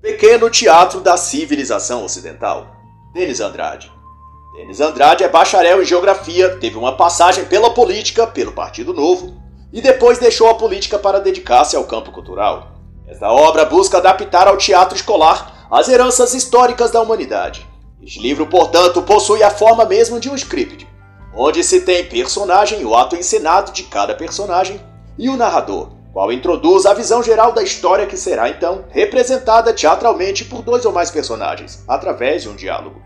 Pequeno Teatro da Civilização Ocidental. Denis Andrade. Denis Andrade é bacharel em geografia, teve uma passagem pela política, pelo Partido Novo, e depois deixou a política para dedicar-se ao campo cultural. Esta obra busca adaptar ao teatro escolar as heranças históricas da humanidade. Este livro, portanto, possui a forma mesmo de um script, onde se tem personagem, o ato encenado de cada personagem e o narrador, qual introduz a visão geral da história que será então representada teatralmente por dois ou mais personagens, através de um diálogo.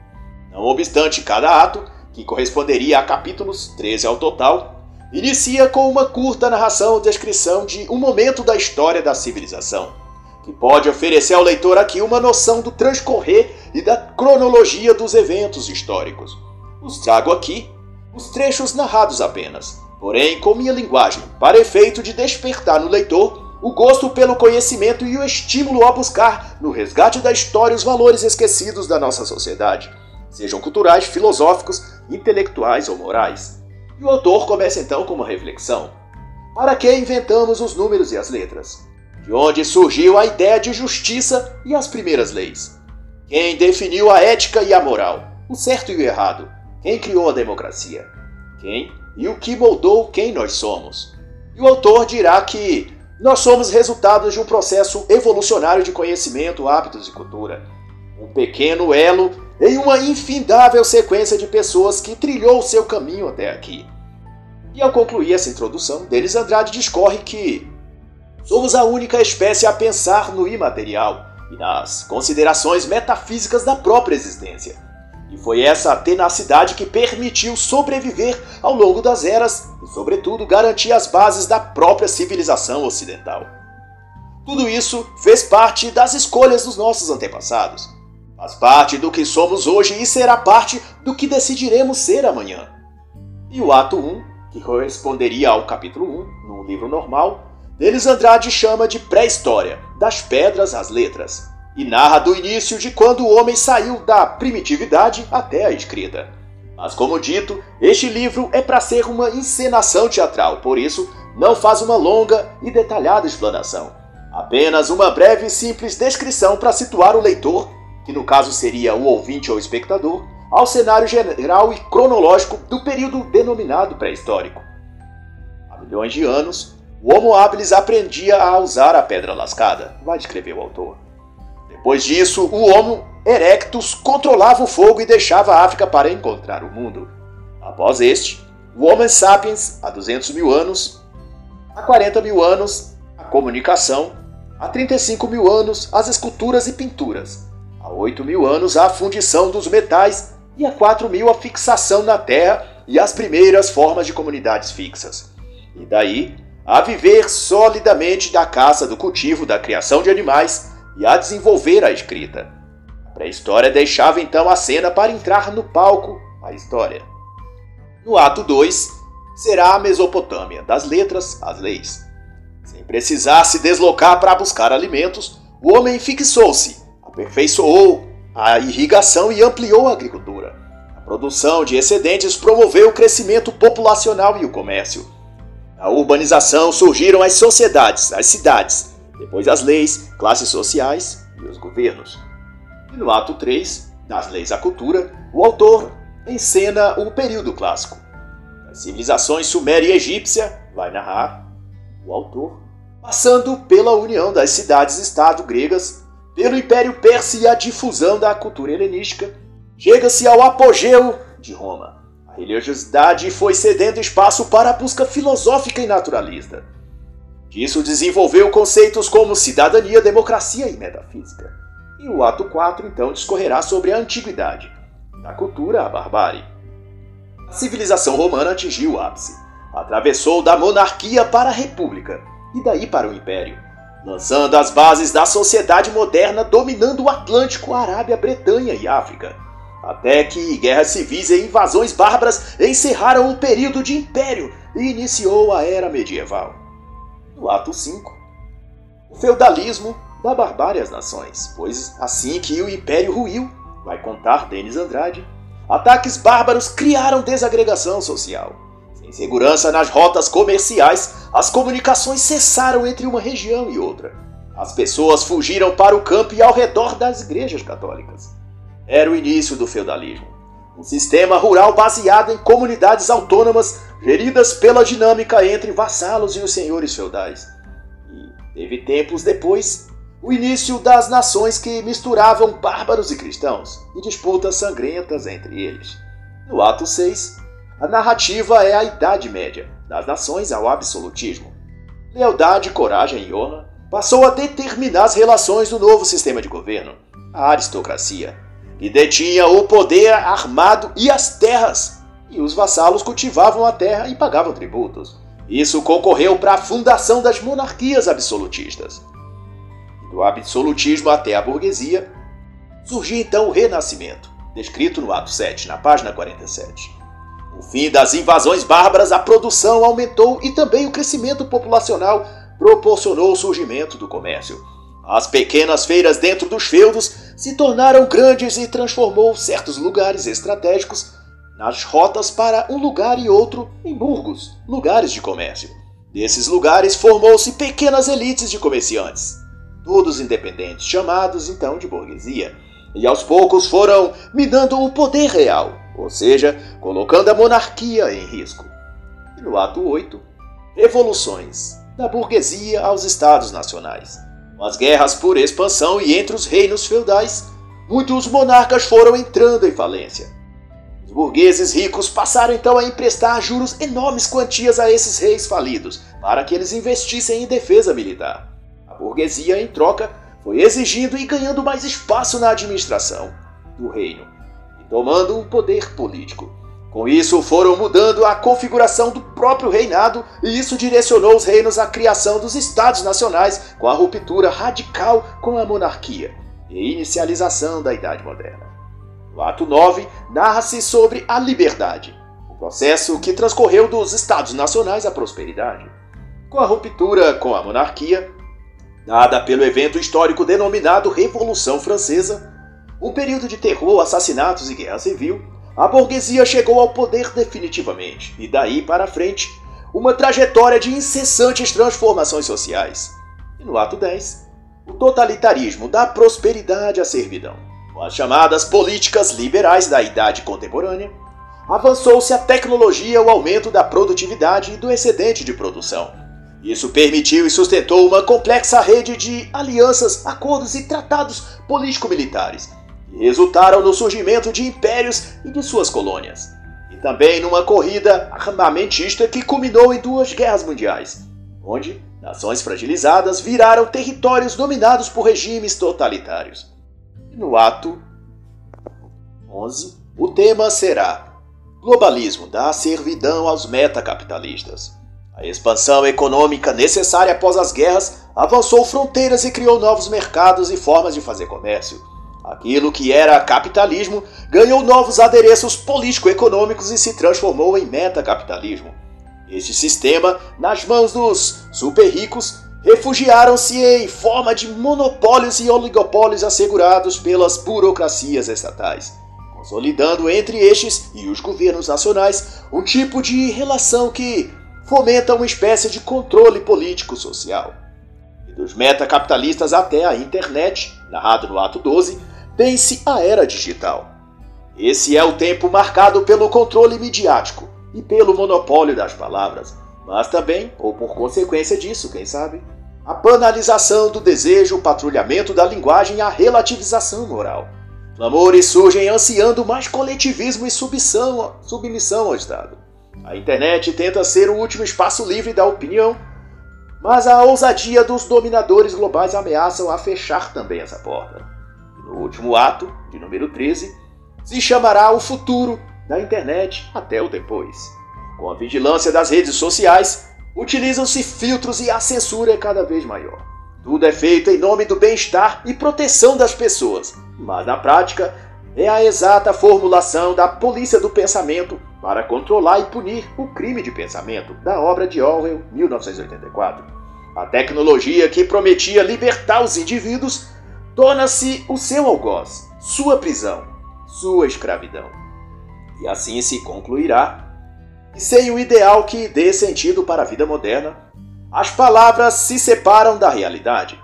Não obstante, cada ato, que corresponderia a capítulos, 13 ao total, inicia com uma curta narração ou descrição de um momento da história da civilização, que pode oferecer ao leitor aqui uma noção do transcorrer e da cronologia dos eventos históricos. Os trago aqui os trechos narrados apenas, porém com minha linguagem, para efeito de despertar no leitor o gosto pelo conhecimento e o estímulo a buscar, no resgate da história, os valores esquecidos da nossa sociedade, sejam culturais, filosóficos, intelectuais ou morais. E o autor começa então com uma reflexão. Para que inventamos os números e as letras? De onde surgiu a ideia de justiça e as primeiras leis? Quem definiu a ética e a moral? O certo e o errado? Quem criou a democracia? Quem e o que moldou quem nós somos. E o autor dirá que nós somos resultados de um processo evolucionário de conhecimento, hábitos e cultura. Um pequeno elo em uma infindável sequência de pessoas que trilhou seu caminho até aqui. E ao concluir essa introdução, Denis Andrade discorre que somos a única espécie a pensar no imaterial e nas considerações metafísicas da própria existência. E foi essa tenacidade que permitiu sobreviver ao longo das eras e, sobretudo, garantir as bases da própria civilização ocidental. Tudo isso fez parte das escolhas dos nossos antepassados. Faz parte do que somos hoje e será parte do que decidiremos ser amanhã. E o ato 1, que corresponderia ao capítulo 1, no livro normal, Denis Andrade chama de pré-história, das pedras às letras e narra do início de quando o homem saiu da primitividade até a escrita. Mas, como dito, este livro é para ser uma encenação teatral, por isso não faz uma longa e detalhada explanação. Apenas uma breve e simples descrição para situar o leitor, que no caso seria o ouvinte ou espectador, ao cenário geral e cronológico do período denominado pré-histórico. Há milhões de anos, o Homo habilis aprendia a usar a pedra lascada, vai descrever o autor. Depois disso, o Homo erectus controlava o fogo e deixava a África para encontrar o mundo. Após este, o Homo sapiens, há 200 mil anos, há 40 mil anos, a comunicação, há 35 mil anos, as esculturas e pinturas, há 8 mil anos, a fundição dos metais e há 4 mil, a fixação na terra e as primeiras formas de comunidades fixas. E daí, a viver solidamente da caça, do cultivo, da criação de animais e a desenvolver a escrita. A pré-história deixava então a cena para entrar no palco a história. No ato 2, será a Mesopotâmia, das letras às leis. Sem precisar se deslocar para buscar alimentos, o homem fixou-se, aperfeiçoou a irrigação e ampliou a agricultura. A produção de excedentes promoveu o crescimento populacional e o comércio. Na urbanização surgiram as sociedades, as cidades, depois as leis, classes sociais e os governos. E no ato 3, das leis à cultura, o autor encena o período clássico. As civilizações suméria e egípcia, vai narrar o autor, passando pela união das cidades-estado gregas, pelo Império Persa e a difusão da cultura helenística, chega-se ao apogeu de Roma. A religiosidade foi cedendo espaço para a busca filosófica e naturalista. Disso desenvolveu conceitos como cidadania, democracia e metafísica. E o ato 4 então discorrerá sobre a antiguidade, da cultura à barbárie. A civilização romana atingiu o ápice. Atravessou da monarquia para a república e daí para o império, lançando as bases da sociedade moderna dominando o Atlântico, a Arábia, Bretanha e África. Até que guerras civis e invasões bárbaras encerraram o período de império e iniciou a era medieval no ato 5. O feudalismo da barbárie às nações, pois assim que o império ruiu, vai contar Denis Andrade, ataques bárbaros criaram desagregação social. Sem insegurança nas rotas comerciais, as comunicações cessaram entre uma região e outra. As pessoas fugiram para o campo e ao redor das igrejas católicas. Era o início do feudalismo, um sistema rural baseado em comunidades autônomas geridas pela dinâmica entre vassalos e os senhores feudais. E teve tempos depois o início das nações que misturavam bárbaros e cristãos e disputas sangrentas entre eles. No ato 6, a narrativa é a Idade Média, das nações ao absolutismo. Lealdade, coragem e honra passou a determinar as relações do novo sistema de governo, a aristocracia, que detinha o poder armado e as terras, e os vassalos cultivavam a terra e pagavam tributos. Isso concorreu para a fundação das monarquias absolutistas do absolutismo até a burguesia, surgiu então o Renascimento, descrito no ato 7, na página 47. O fim das invasões bárbaras, a produção aumentou e também o crescimento populacional proporcionou o surgimento do comércio. As pequenas feiras dentro dos feudos se tornaram grandes e transformou certos lugares estratégicos nas rotas para um lugar e outro em burgos, lugares de comércio. Desses lugares formou-se pequenas elites de comerciantes, todos independentes, chamados então de burguesia, e aos poucos foram minando o poder real, ou seja, colocando a monarquia em risco. E no ato 8, revoluções da burguesia aos estados nacionais. Com as guerras por expansão e entre os reinos feudais, muitos monarcas foram entrando em falência. Os burgueses ricos passaram então a emprestar juros enormes quantias a esses reis falidos para que eles investissem em defesa militar. A burguesia, em troca, foi exigindo e ganhando mais espaço na administração do reino e tomando um poder político. Com isso, foram mudando a configuração do próprio reinado, e isso direcionou os reinos à criação dos estados nacionais, com a ruptura radical com a monarquia e inicialização da Idade Moderna. No ato 9, narra-se sobre a liberdade, o processo que transcorreu dos estados nacionais à prosperidade. Com a ruptura com a monarquia, dada pelo evento histórico denominado Revolução Francesa, um período de terror, assassinatos e guerra civil, a burguesia chegou ao poder definitivamente, e daí para frente, uma trajetória de incessantes transformações sociais. E no ato 10, o totalitarismo da prosperidade à servidão. Com as chamadas políticas liberais da idade contemporânea, avançou-se a tecnologia, o aumento da produtividade e do excedente de produção isso permitiu e sustentou uma complexa rede de alianças, acordos e tratados político-militares, que resultaram no surgimento de impérios e de suas colônias, e também numa corrida armamentista que culminou em duas guerras mundiais, onde nações fragilizadas viraram territórios dominados por regimes totalitários. No ato 11, o tema será Globalismo da servidão aos metacapitalistas. A expansão econômica necessária após as guerras avançou fronteiras e criou novos mercados e formas de fazer comércio. Aquilo que era capitalismo ganhou novos adereços político-econômicos e se transformou em metacapitalismo. Este sistema, nas mãos dos super ricos, refugiaram-se em forma de monopólios e oligopólios assegurados pelas burocracias estatais, consolidando entre estes e os governos nacionais um tipo de relação que fomenta uma espécie de controle político-social. E dos metacapitalistas até a internet, narrado no ato 12, tem-se a era digital. Esse é o tempo marcado pelo controle midiático e pelo monopólio das palavras, mas também, ou por consequência disso, quem sabe, a banalização do desejo, o patrulhamento da linguagem e a relativização moral. Clamores surgem ansiando mais coletivismo e submissão, submissão ao Estado. A internet tenta ser o último espaço livre da opinião, mas a ousadia dos dominadores globais ameaçam a fechar também essa porta. No último ato, de número 13, se chamará o futuro da internet até o depois. Com a vigilância das redes sociais, utilizam-se filtros e a censura é cada vez maior. Tudo é feito em nome do bem-estar e proteção das pessoas, mas na prática é a exata formulação da polícia do pensamento para controlar e punir o crime de pensamento da obra de Orwell, 1984. A tecnologia que prometia libertar os indivíduos torna-se o seu algoz, sua prisão, sua escravidão. E assim se concluirá e sem o ideal que dê sentido para a vida moderna, as palavras se separam da realidade.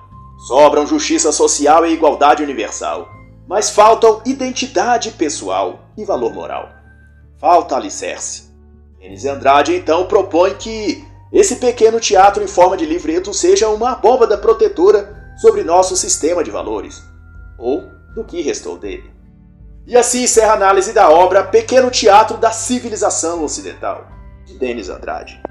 Sobram justiça social e igualdade universal, mas faltam identidade pessoal e valor moral. Falta alicerce. Denis Andrade então propõe que esse pequeno teatro em forma de livreto seja uma abóbada protetora sobre nosso sistema de valores, ou do que restou dele. E assim encerra a análise da obra Pequeno Teatro da Civilização Ocidental, de Denis Andrade.